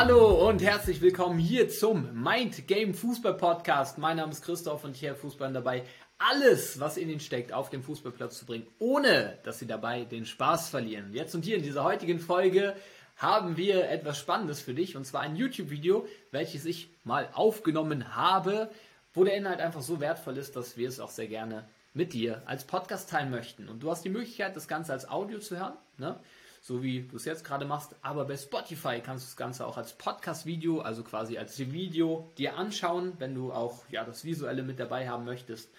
Hallo und herzlich willkommen hier zum Mind Game Fußball Podcast. Mein Name ist Christoph und ich helfe Fußballern dabei, alles, was in ihnen steckt, auf den Fußballplatz zu bringen, ohne dass sie dabei den Spaß verlieren. Jetzt und hier in dieser heutigen Folge haben wir etwas Spannendes für dich und zwar ein YouTube-Video, welches ich mal aufgenommen habe, wo der Inhalt einfach so wertvoll ist, dass wir es auch sehr gerne mit dir als Podcast teilen möchten. Und du hast die Möglichkeit, das Ganze als Audio zu hören. Ne? So wie du es jetzt gerade machst. Aber bei Spotify kannst du das Ganze auch als Podcast-Video, also quasi als Video, dir anschauen, wenn du auch ja, das Visuelle mit dabei haben möchtest.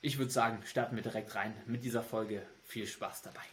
Ich würde sagen, starten wir direkt rein mit dieser Folge. Viel Spaß dabei.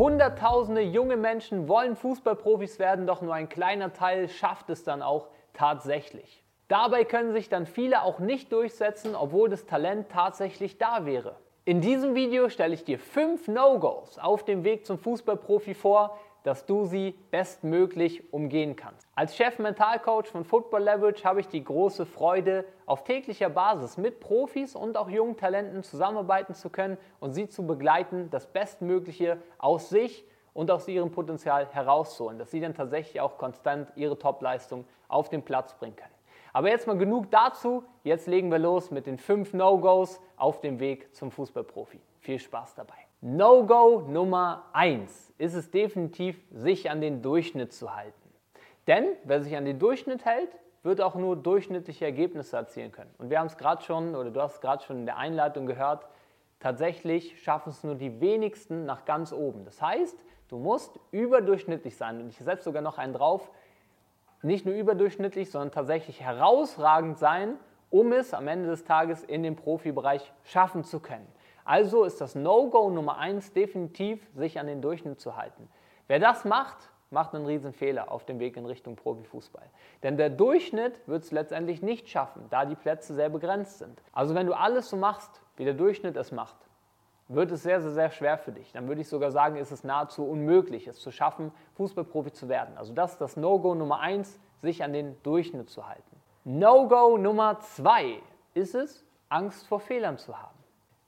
Hunderttausende junge Menschen wollen Fußballprofis werden, doch nur ein kleiner Teil schafft es dann auch tatsächlich. Dabei können sich dann viele auch nicht durchsetzen, obwohl das Talent tatsächlich da wäre. In diesem Video stelle ich dir fünf No-Gos auf dem Weg zum Fußballprofi vor, dass du sie bestmöglich umgehen kannst. Als Chef-Mentalcoach von Football Leverage habe ich die große Freude, auf täglicher Basis mit Profis und auch jungen Talenten zusammenarbeiten zu können und sie zu begleiten, das Bestmögliche aus sich und aus ihrem Potenzial herauszuholen, dass sie dann tatsächlich auch konstant ihre Topleistung auf den Platz bringen können. Aber jetzt mal genug dazu. Jetzt legen wir los mit den fünf No-Gos auf dem Weg zum Fußballprofi. Viel Spaß dabei. No-Go Nummer eins ist es definitiv, sich an den Durchschnitt zu halten. Denn wer sich an den Durchschnitt hält, wird auch nur durchschnittliche Ergebnisse erzielen können. Und wir haben es gerade schon, oder du hast es gerade schon in der Einleitung gehört, tatsächlich schaffen es nur die wenigsten nach ganz oben. Das heißt, du musst überdurchschnittlich sein. Und ich setze sogar noch einen drauf, nicht nur überdurchschnittlich, sondern tatsächlich herausragend sein, um es am Ende des Tages in den Profibereich schaffen zu können. Also ist das No-Go Nummer eins definitiv, sich an den Durchschnitt zu halten. Wer das macht, macht einen riesen Fehler auf dem Weg in Richtung Profifußball. Denn der Durchschnitt wird es letztendlich nicht schaffen, da die Plätze sehr begrenzt sind. Also wenn du alles so machst, wie der Durchschnitt es macht, wird es sehr, sehr, sehr schwer für dich. Dann würde ich sogar sagen, ist es nahezu unmöglich, es zu schaffen, Fußballprofi zu werden. Also das ist das No-Go Nummer eins, sich an den Durchschnitt zu halten. No-Go Nummer zwei ist es, Angst vor Fehlern zu haben.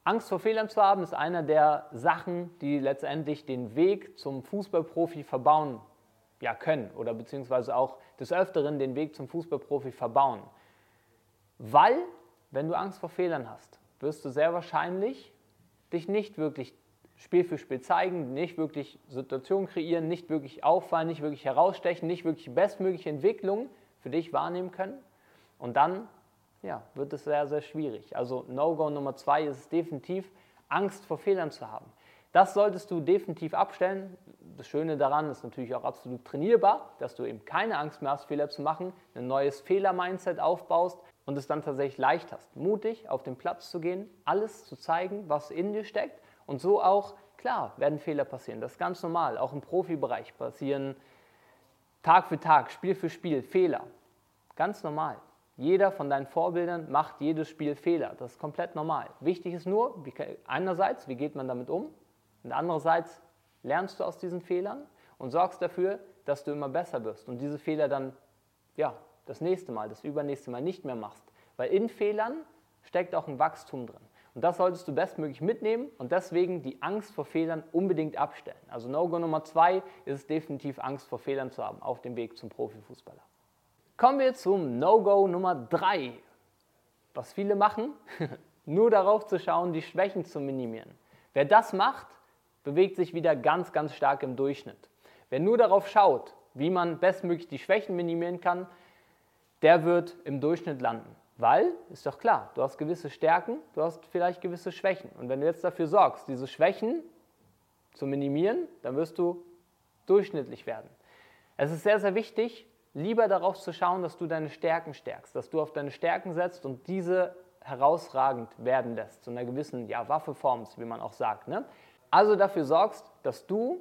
Angst vor Fehlern zu haben ist einer der Sachen, die letztendlich den Weg zum Fußballprofi verbauen ja, können oder beziehungsweise auch des Öfteren den Weg zum Fußballprofi verbauen. Weil, wenn du Angst vor Fehlern hast, wirst du sehr wahrscheinlich dich nicht wirklich Spiel für Spiel zeigen, nicht wirklich Situationen kreieren, nicht wirklich auffallen, nicht wirklich herausstechen, nicht wirklich bestmögliche Entwicklung für dich wahrnehmen können. Und dann ja, wird es sehr, sehr schwierig. Also No-Go Nummer zwei ist es definitiv, Angst vor Fehlern zu haben. Das solltest du definitiv abstellen. Das Schöne daran ist natürlich auch absolut trainierbar, dass du eben keine Angst mehr hast, Fehler zu machen, ein neues Fehler-Mindset aufbaust und es dann tatsächlich leicht hast, mutig auf den Platz zu gehen, alles zu zeigen, was in dir steckt und so auch, klar, werden Fehler passieren. Das ist ganz normal, auch im Profibereich passieren Tag für Tag, Spiel für Spiel Fehler. Ganz normal. Jeder von deinen Vorbildern macht jedes Spiel Fehler. Das ist komplett normal. Wichtig ist nur, wie, einerseits, wie geht man damit um? Und andererseits lernst du aus diesen Fehlern und sorgst dafür, dass du immer besser wirst und diese Fehler dann ja, das nächste Mal, das übernächste Mal nicht mehr machst. Weil in Fehlern steckt auch ein Wachstum drin. Und das solltest du bestmöglich mitnehmen und deswegen die Angst vor Fehlern unbedingt abstellen. Also No-Go Nummer zwei ist es definitiv Angst vor Fehlern zu haben auf dem Weg zum Profifußballer. Kommen wir zum No-Go Nummer drei. Was viele machen, nur darauf zu schauen, die Schwächen zu minimieren. Wer das macht, bewegt sich wieder ganz, ganz stark im Durchschnitt. Wer nur darauf schaut, wie man bestmöglich die Schwächen minimieren kann, der wird im Durchschnitt landen. Weil, ist doch klar, du hast gewisse Stärken, du hast vielleicht gewisse Schwächen. Und wenn du jetzt dafür sorgst, diese Schwächen zu minimieren, dann wirst du durchschnittlich werden. Es ist sehr, sehr wichtig, lieber darauf zu schauen, dass du deine Stärken stärkst, dass du auf deine Stärken setzt und diese herausragend werden lässt, zu einer gewissen ja, Waffe formst, wie man auch sagt. Ne? Also dafür sorgst, dass du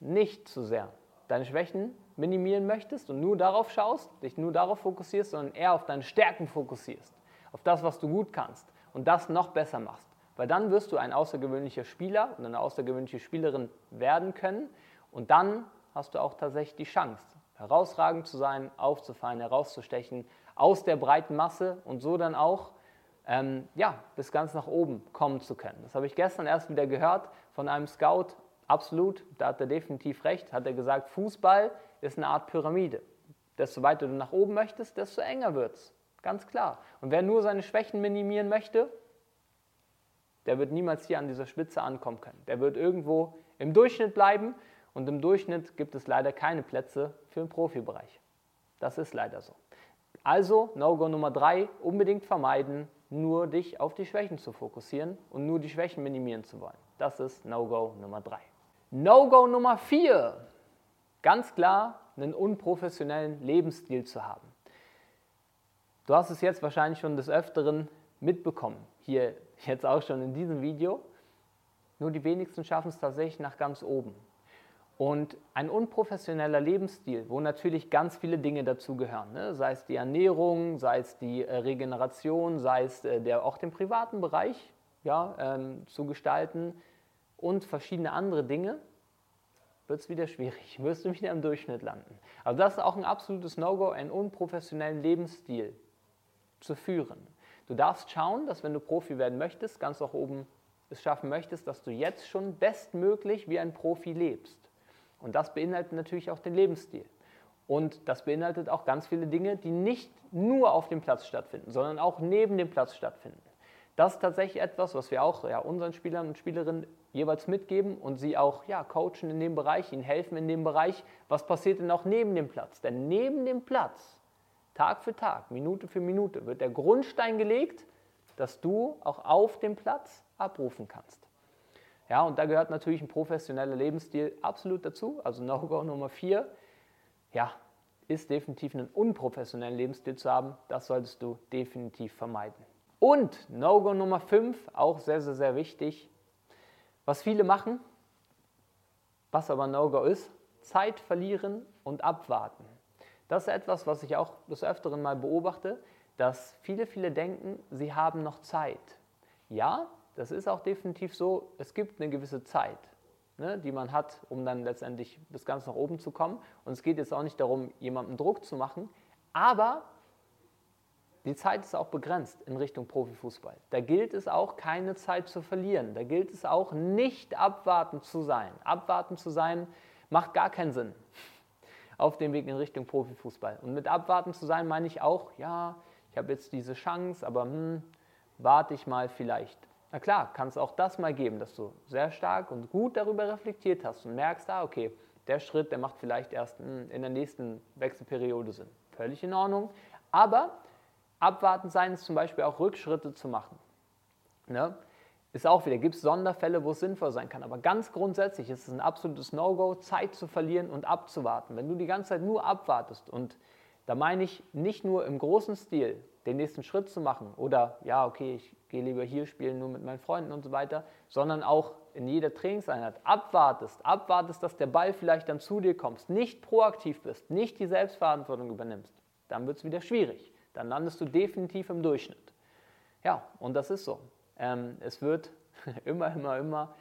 nicht zu sehr deine Schwächen minimieren möchtest und nur darauf schaust, dich nur darauf fokussierst, sondern eher auf deine Stärken fokussierst, auf das, was du gut kannst und das noch besser machst. Weil dann wirst du ein außergewöhnlicher Spieler und eine außergewöhnliche Spielerin werden können und dann hast du auch tatsächlich die Chance, herausragend zu sein, aufzufallen, herauszustechen aus der breiten Masse und so dann auch ähm, ja, bis ganz nach oben kommen zu können. Das habe ich gestern erst wieder gehört von einem Scout. Absolut, da hat er definitiv recht. Hat er gesagt, Fußball ist eine Art Pyramide. Desto weiter du nach oben möchtest, desto enger wird es. Ganz klar. Und wer nur seine Schwächen minimieren möchte, der wird niemals hier an dieser Spitze ankommen können. Der wird irgendwo im Durchschnitt bleiben und im Durchschnitt gibt es leider keine Plätze für den Profibereich. Das ist leider so. Also, No-Go Nummer drei, unbedingt vermeiden, nur dich auf die Schwächen zu fokussieren und nur die Schwächen minimieren zu wollen. Das ist No-Go Nummer drei. No-Go Nummer vier, ganz klar, einen unprofessionellen Lebensstil zu haben. Du hast es jetzt wahrscheinlich schon des Öfteren mitbekommen, hier jetzt auch schon in diesem Video. Nur die wenigsten schaffen es tatsächlich nach ganz oben. Und ein unprofessioneller Lebensstil, wo natürlich ganz viele Dinge dazugehören, ne? sei es die Ernährung, sei es die äh, Regeneration, sei es äh, der, auch den privaten Bereich ja, ähm, zu gestalten und verschiedene andere Dinge, wird es wieder schwierig, wirst du wieder im Durchschnitt landen. Also das ist auch ein absolutes No-Go, einen unprofessionellen Lebensstil zu führen. Du darfst schauen, dass wenn du Profi werden möchtest, ganz nach oben es schaffen möchtest, dass du jetzt schon bestmöglich wie ein Profi lebst. Und das beinhaltet natürlich auch den Lebensstil. Und das beinhaltet auch ganz viele Dinge, die nicht nur auf dem Platz stattfinden, sondern auch neben dem Platz stattfinden. Das ist tatsächlich etwas, was wir auch ja, unseren Spielern und Spielerinnen jeweils mitgeben und sie auch ja, coachen in dem Bereich, ihnen helfen in dem Bereich. Was passiert denn auch neben dem Platz? Denn neben dem Platz, Tag für Tag, Minute für Minute, wird der Grundstein gelegt, dass du auch auf dem Platz abrufen kannst. Ja, und da gehört natürlich ein professioneller Lebensstil absolut dazu. Also No-Go Nummer 4, ja, ist definitiv einen unprofessionellen Lebensstil zu haben. Das solltest du definitiv vermeiden. Und No-Go Nummer 5, auch sehr, sehr, sehr wichtig, was viele machen, was aber No-Go ist, Zeit verlieren und abwarten. Das ist etwas, was ich auch des Öfteren mal beobachte, dass viele, viele denken, sie haben noch Zeit. Ja, das ist auch definitiv so, es gibt eine gewisse Zeit, ne, die man hat, um dann letztendlich bis ganz nach oben zu kommen. Und es geht jetzt auch nicht darum, jemandem Druck zu machen, aber die Zeit ist auch begrenzt in Richtung Profifußball. Da gilt es auch, keine Zeit zu verlieren. Da gilt es auch, nicht abwartend zu sein. Abwarten zu sein macht gar keinen Sinn auf dem Weg in Richtung Profifußball. Und mit abwarten zu sein meine ich auch, ja, ich habe jetzt diese Chance, aber hm, warte ich mal vielleicht. Na klar, kann es auch das mal geben, dass du sehr stark und gut darüber reflektiert hast und merkst, ah, okay, der Schritt, der macht vielleicht erst hm, in der nächsten Wechselperiode Sinn. Völlig in Ordnung. Aber Abwarten sein ist zum Beispiel auch Rückschritte zu machen. Ne? Ist auch wieder, gibt es Sonderfälle, wo es sinnvoll sein kann. Aber ganz grundsätzlich ist es ein absolutes No-Go, Zeit zu verlieren und abzuwarten. Wenn du die ganze Zeit nur abwartest und da meine ich nicht nur im großen Stil den nächsten Schritt zu machen oder ja, okay, ich gehe lieber hier spielen, nur mit meinen Freunden und so weiter, sondern auch in jeder Trainingseinheit abwartest, abwartest, dass der Ball vielleicht dann zu dir kommt, nicht proaktiv bist, nicht die Selbstverantwortung übernimmst, dann wird es wieder schwierig dann landest du definitiv im Durchschnitt. Ja, und das ist so. Ähm, es wird immer, immer, immer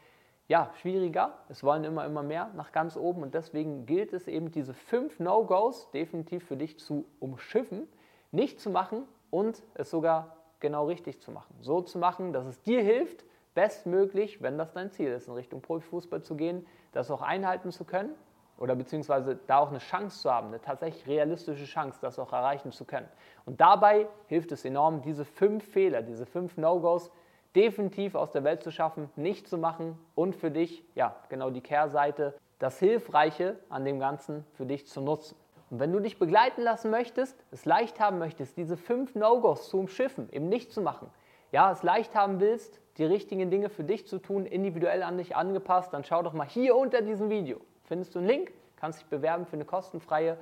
ja, schwieriger. Es wollen immer, immer mehr nach ganz oben und deswegen gilt es eben, diese fünf No-Gos definitiv für dich zu umschiffen, nicht zu machen und es sogar genau richtig zu machen. So zu machen, dass es dir hilft, bestmöglich, wenn das dein Ziel ist, in Richtung Profifußball zu gehen, das auch einhalten zu können oder beziehungsweise da auch eine Chance zu haben, eine tatsächlich realistische Chance, das auch erreichen zu können. Und dabei hilft es enorm, diese fünf Fehler, diese fünf No-Gos definitiv aus der Welt zu schaffen, nicht zu machen und für dich, ja, genau die Kehrseite, das Hilfreiche an dem Ganzen für dich zu nutzen. Und wenn du dich begleiten lassen möchtest, es leicht haben möchtest, diese fünf No-Gos zu umschiffen, eben nicht zu machen, ja, es leicht haben willst, die richtigen Dinge für dich zu tun, individuell an dich angepasst, dann schau doch mal hier unter diesem Video findest du einen Link, kannst dich bewerben für eine kostenfreie,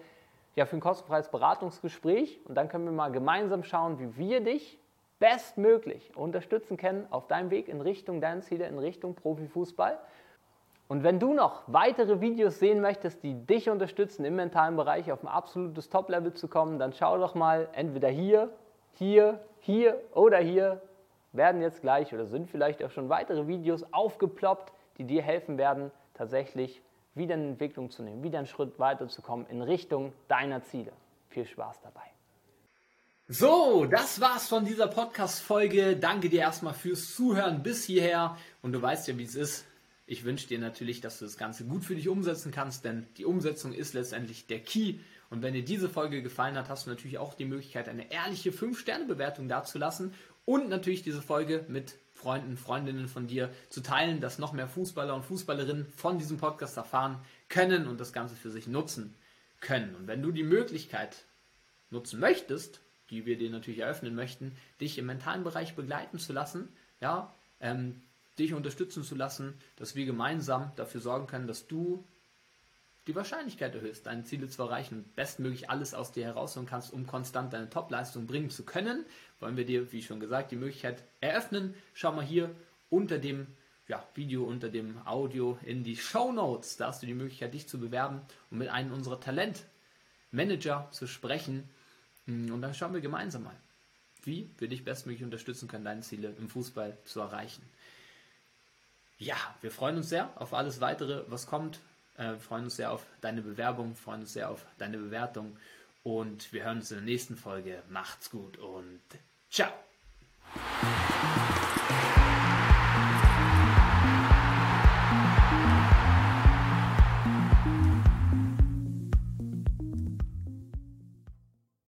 ja, für ein kostenfreies Beratungsgespräch und dann können wir mal gemeinsam schauen, wie wir dich bestmöglich unterstützen können auf deinem Weg in Richtung deiner Ziele, in Richtung Profifußball. Und wenn du noch weitere Videos sehen möchtest, die dich unterstützen, im mentalen Bereich auf ein absolutes Top-Level zu kommen, dann schau doch mal entweder hier, hier, hier oder hier werden jetzt gleich oder sind vielleicht auch schon weitere Videos aufgeploppt, die dir helfen werden, tatsächlich wieder eine Entwicklung zu nehmen, wieder einen Schritt weiter zu kommen in Richtung deiner Ziele. Viel Spaß dabei. So, das war's von dieser Podcast-Folge. Danke dir erstmal fürs Zuhören bis hierher. Und du weißt ja, wie es ist. Ich wünsche dir natürlich, dass du das Ganze gut für dich umsetzen kannst, denn die Umsetzung ist letztendlich der Key. Und wenn dir diese Folge gefallen hat, hast du natürlich auch die Möglichkeit, eine ehrliche 5-Sterne-Bewertung dazulassen und natürlich diese Folge mit Freunden, Freundinnen von dir zu teilen, dass noch mehr Fußballer und Fußballerinnen von diesem Podcast erfahren können und das Ganze für sich nutzen können. Und wenn du die Möglichkeit nutzen möchtest, die wir dir natürlich eröffnen möchten, dich im mentalen Bereich begleiten zu lassen, ja, ähm, dich unterstützen zu lassen, dass wir gemeinsam dafür sorgen können, dass du die Wahrscheinlichkeit erhöhst, deine Ziele zu erreichen und bestmöglich alles aus dir herausholen kannst, um konstant deine Topleistung bringen zu können, wollen wir dir, wie schon gesagt, die Möglichkeit eröffnen. Schau mal hier unter dem ja, Video, unter dem Audio in die Show Notes. Da hast du die Möglichkeit, dich zu bewerben und mit einem unserer Talentmanager zu sprechen. Und dann schauen wir gemeinsam mal, wie wir dich bestmöglich unterstützen können, deine Ziele im Fußball zu erreichen. Ja, wir freuen uns sehr auf alles weitere, was kommt. Äh, wir freuen uns sehr auf deine Bewerbung, freuen uns sehr auf deine Bewertung und wir hören uns in der nächsten Folge. Macht's gut und ciao.